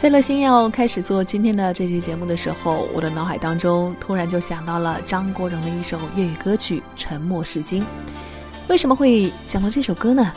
在乐心要开始做今天的这期节目的时候，我的脑海当中突然就想到了张国荣的一首粤语歌曲《沉默是金》。为什么会想到这首歌呢？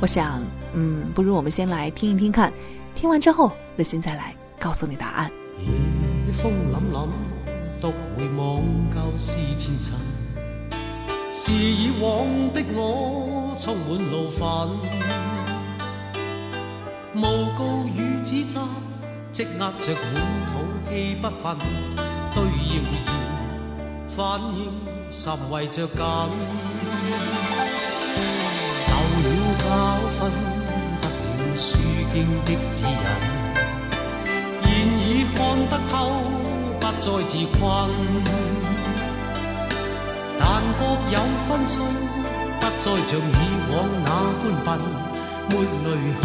我想，嗯，不如我们先来听一听看，听完之后，乐心再来告诉你答案。夜风凛凛，独回望旧事前尘，是以往的我充满怒愤，诬告与指责。积压着满肚气不愤，对谣言反应甚为着紧。受了教训，得了书经的指引，现已看得透，不再自困。但各有分数，不再像以往那般笨，没泪痕。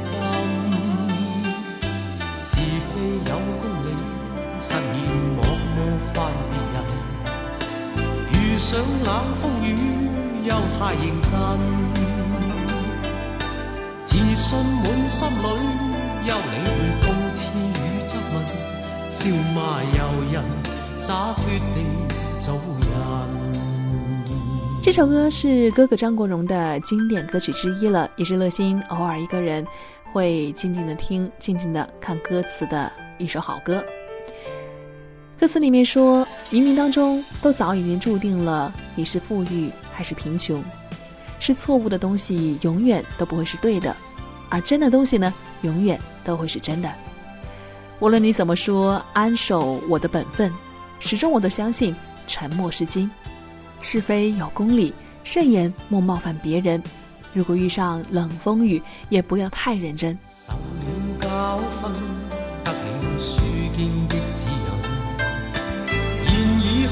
上冷风雨又太认真，自信满心里，休理会讽刺与质问，笑骂由人，洒脱地做人。这首歌是哥哥张国荣的经典歌曲之一了，也是乐心偶尔一个人会静静的听、静静的看歌词的一首好歌。歌词里面说，冥冥当中都早已经注定了你是富裕还是贫穷，是错误的东西永远都不会是对的，而真的东西呢，永远都会是真的。无论你怎么说，安守我的本分，始终我都相信沉默是金，是非有公理，慎言莫冒犯别人。如果遇上冷风雨，也不要太认真。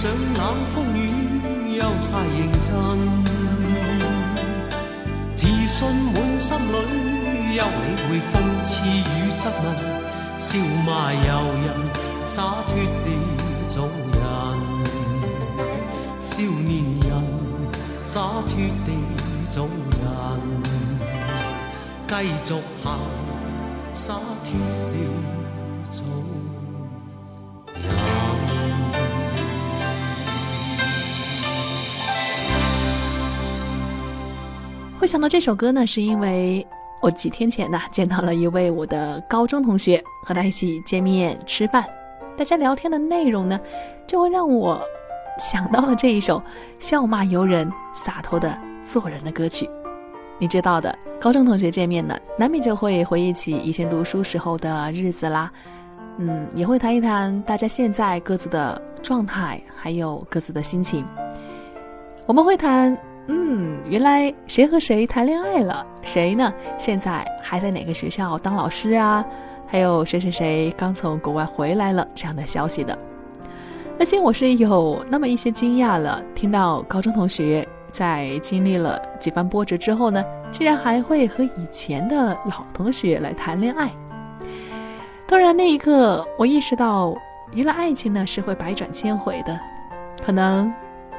上冷风雨，又太认真，自信满心里，休理会讽刺与质问，笑骂由人，洒脱地做人，少年人。洒脱地做人，继续行，洒脱地做人。会想到这首歌呢，是因为我几天前呢见到了一位我的高中同学，和他一起见面吃饭，大家聊天的内容呢，就会让我。想到了这一首笑骂由人、洒脱的做人的歌曲，你知道的，高中同学见面呢，难免就会回忆起以前读书时候的日子啦，嗯，也会谈一谈大家现在各自的状态，还有各自的心情。我们会谈，嗯，原来谁和谁谈恋爱了，谁呢？现在还在哪个学校当老师啊？还有谁谁谁刚从国外回来了这样的消息的。那些我是有那么一些惊讶了，听到高中同学在经历了几番波折之后呢，竟然还会和以前的老同学来谈恋爱。突然那一刻，我意识到，原来爱情呢是会百转千回的。可能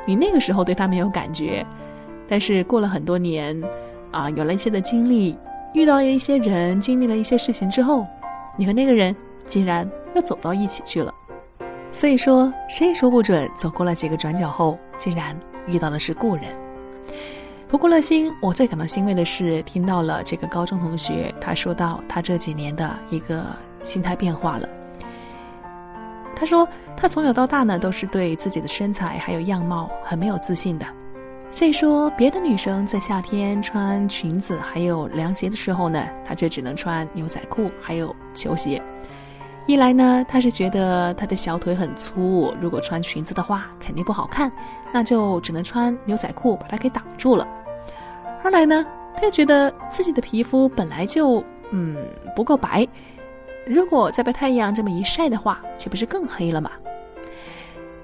你那个时候对他没有感觉，但是过了很多年，啊，有了一些的经历，遇到了一些人，经历了一些事情之后，你和那个人竟然又走到一起去了。所以说，谁也说不准，走过了几个转角后，竟然遇到的是故人。不过乐心，我最感到欣慰的是，听到了这个高中同学他说到他这几年的一个心态变化了。他说，他从小到大呢，都是对自己的身材还有样貌很没有自信的。所以说，别的女生在夏天穿裙子还有凉鞋的时候呢，她却只能穿牛仔裤还有球鞋。一来呢，她是觉得她的小腿很粗，如果穿裙子的话肯定不好看，那就只能穿牛仔裤把它给挡住了。二来呢，她又觉得自己的皮肤本来就嗯不够白，如果再被太阳这么一晒的话，岂不是更黑了吗？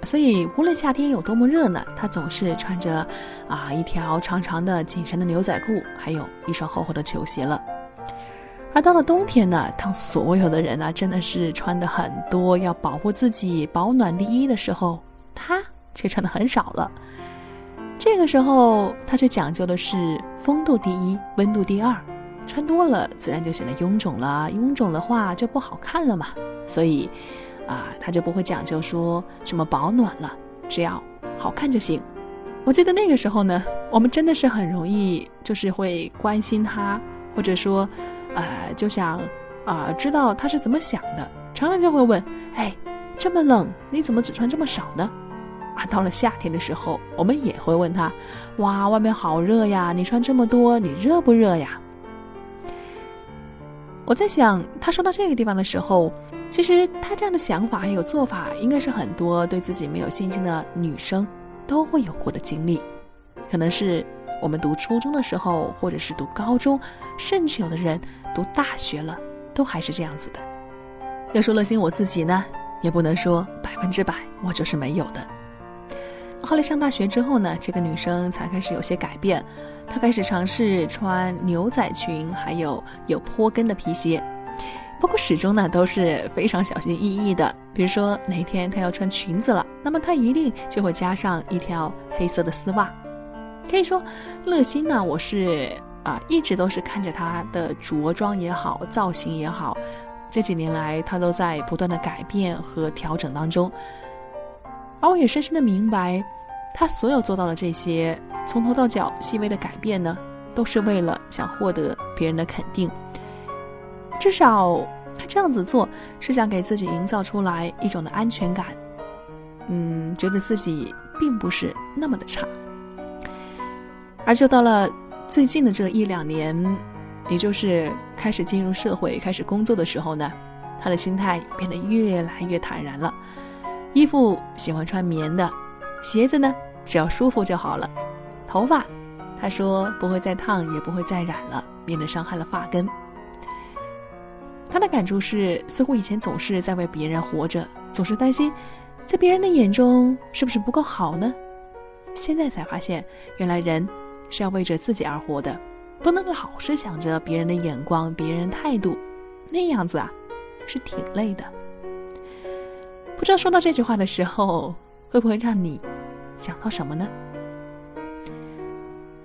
所以，无论夏天有多么热呢，她总是穿着啊一条长长的紧身的牛仔裤，还有一双厚厚的球鞋了。而到了冬天呢，当所有的人呢真的是穿的很多，要保护自己、保暖第一的时候，她却穿的很少了。这个时候，她却讲究的是风度第一，温度第二。穿多了，自然就显得臃肿了，臃肿的话就不好看了嘛。所以。啊，他就不会讲究说什么保暖了，只要好看就行。我记得那个时候呢，我们真的是很容易，就是会关心他，或者说，呃，就想啊，知道他是怎么想的。常常就会问，哎，这么冷，你怎么只穿这么少呢？啊，到了夏天的时候，我们也会问他，哇，外面好热呀，你穿这么多，你热不热呀？我在想，他说到这个地方的时候。其实他这样的想法还有做法，应该是很多对自己没有信心的女生都会有过的经历。可能是我们读初中的时候，或者是读高中，甚至有的人读大学了，都还是这样子的。要说乐心我自己呢，也不能说百分之百我就是没有的。后来上大学之后呢，这个女生才开始有些改变，她开始尝试穿牛仔裙，还有有坡跟的皮鞋。不过始终呢都是非常小心翼翼的。比如说哪天她要穿裙子了，那么她一定就会加上一条黑色的丝袜。可以说，乐心呢，我是啊一直都是看着她的着装也好，造型也好，这几年来她都在不断的改变和调整当中。而我也深深的明白，他所有做到的这些从头到脚细微的改变呢，都是为了想获得别人的肯定。至少他这样子做是想给自己营造出来一种的安全感，嗯，觉得自己并不是那么的差。而就到了最近的这一两年，也就是开始进入社会、开始工作的时候呢，他的心态变得越来越坦然了。衣服喜欢穿棉的，鞋子呢只要舒服就好了。头发，他说不会再烫，也不会再染了，免得伤害了发根。他的感触是，似乎以前总是在为别人活着，总是担心，在别人的眼中是不是不够好呢？现在才发现，原来人是要为着自己而活的，不能老是想着别人的眼光、别人态度，那样子啊，是挺累的。不知道说到这句话的时候，会不会让你想到什么呢？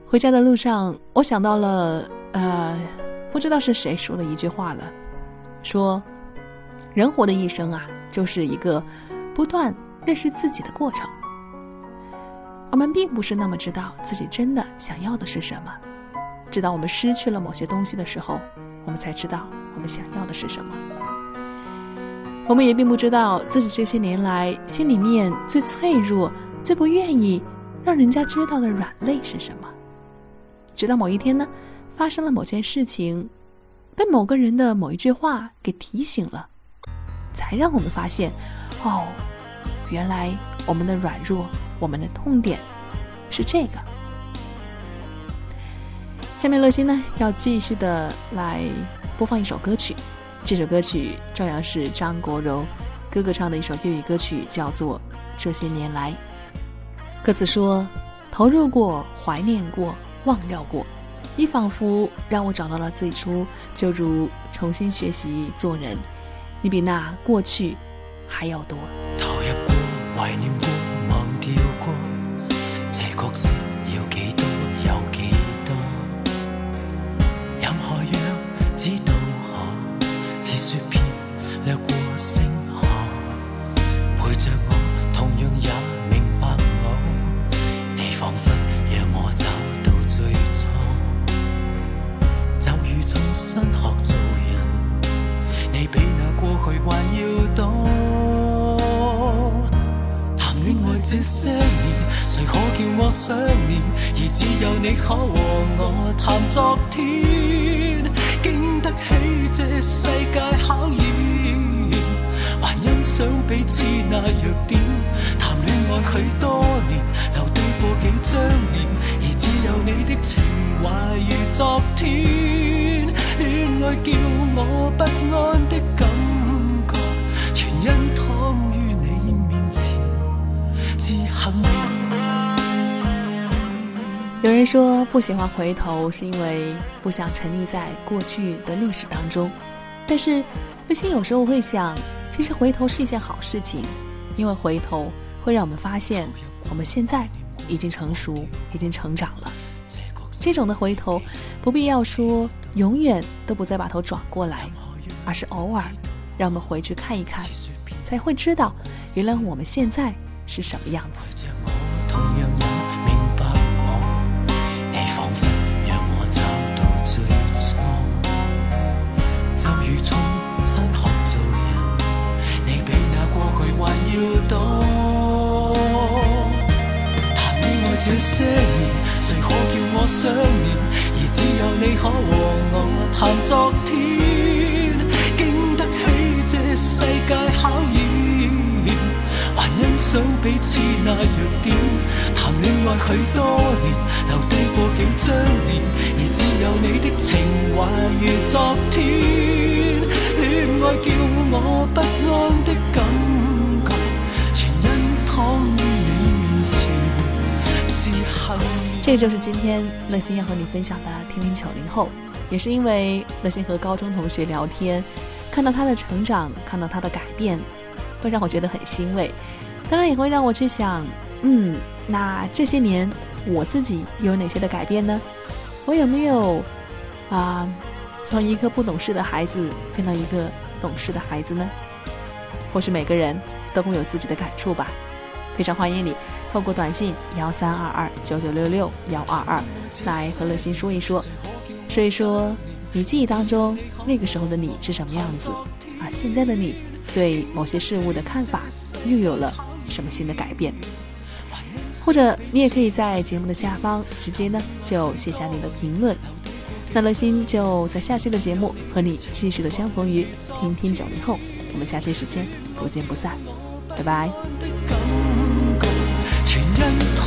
回家的路上，我想到了，呃，不知道是谁说了一句话了。说，人活的一生啊，就是一个不断认识自己的过程。我们并不是那么知道自己真的想要的是什么，直到我们失去了某些东西的时候，我们才知道我们想要的是什么。我们也并不知道自己这些年来心里面最脆弱、最不愿意让人家知道的软肋是什么，直到某一天呢，发生了某件事情。被某个人的某一句话给提醒了，才让我们发现，哦，原来我们的软弱，我们的痛点是这个。下面乐心呢要继续的来播放一首歌曲，这首歌曲照样是张国荣哥哥唱的一首粤语歌曲，叫做《这些年来》。歌词说：投入过，怀念过，忘掉过。你仿佛让我找到了最初，就如重新学习做人。你比那过去还要多。我想念，而只有你可和我谈昨天，经得起这世界考验，还欣赏彼此那弱点。谈恋爱许多年，留低过几张脸，而只有你的情怀如昨天。恋爱叫我不安的感觉，全因躺于你面前，自幸。有人说不喜欢回头，是因为不想沉溺在过去的历史当中。但是，瑞心有时候会想，其实回头是一件好事情，因为回头会让我们发现，我们现在已经成熟，已经成长了。这种的回头，不必要说永远都不再把头转过来，而是偶尔让我们回去看一看，才会知道，原来我们现在是什么样子。彼此那弱点。谈恋爱许多年，留低过几张脸，而只有你的情怀如昨天。恋爱叫我不安的感觉，全因躺于你面前，自幸。这就是今天乐心要和你分享的《听听九零后》，也是因为乐心和高中同学聊天，看到他的成长，看到他的改变，会让我觉得很欣慰。当然也会让我去想，嗯，那这些年我自己有哪些的改变呢？我有没有啊，从一个不懂事的孩子变到一个懂事的孩子呢？或许每个人都会有自己的感触吧。非常欢迎你。透过短信幺三二二九九六六幺二二来和乐心说一说，说一说你记忆当中那个时候的你是什么样子，而现在的你对某些事物的看法又有了什么新的改变？或者你也可以在节目的下方直接呢就写下你的评论，那乐心就在下期的节目和你继续的相逢于听听九零后，我们下期时间不见不散，拜拜。躺于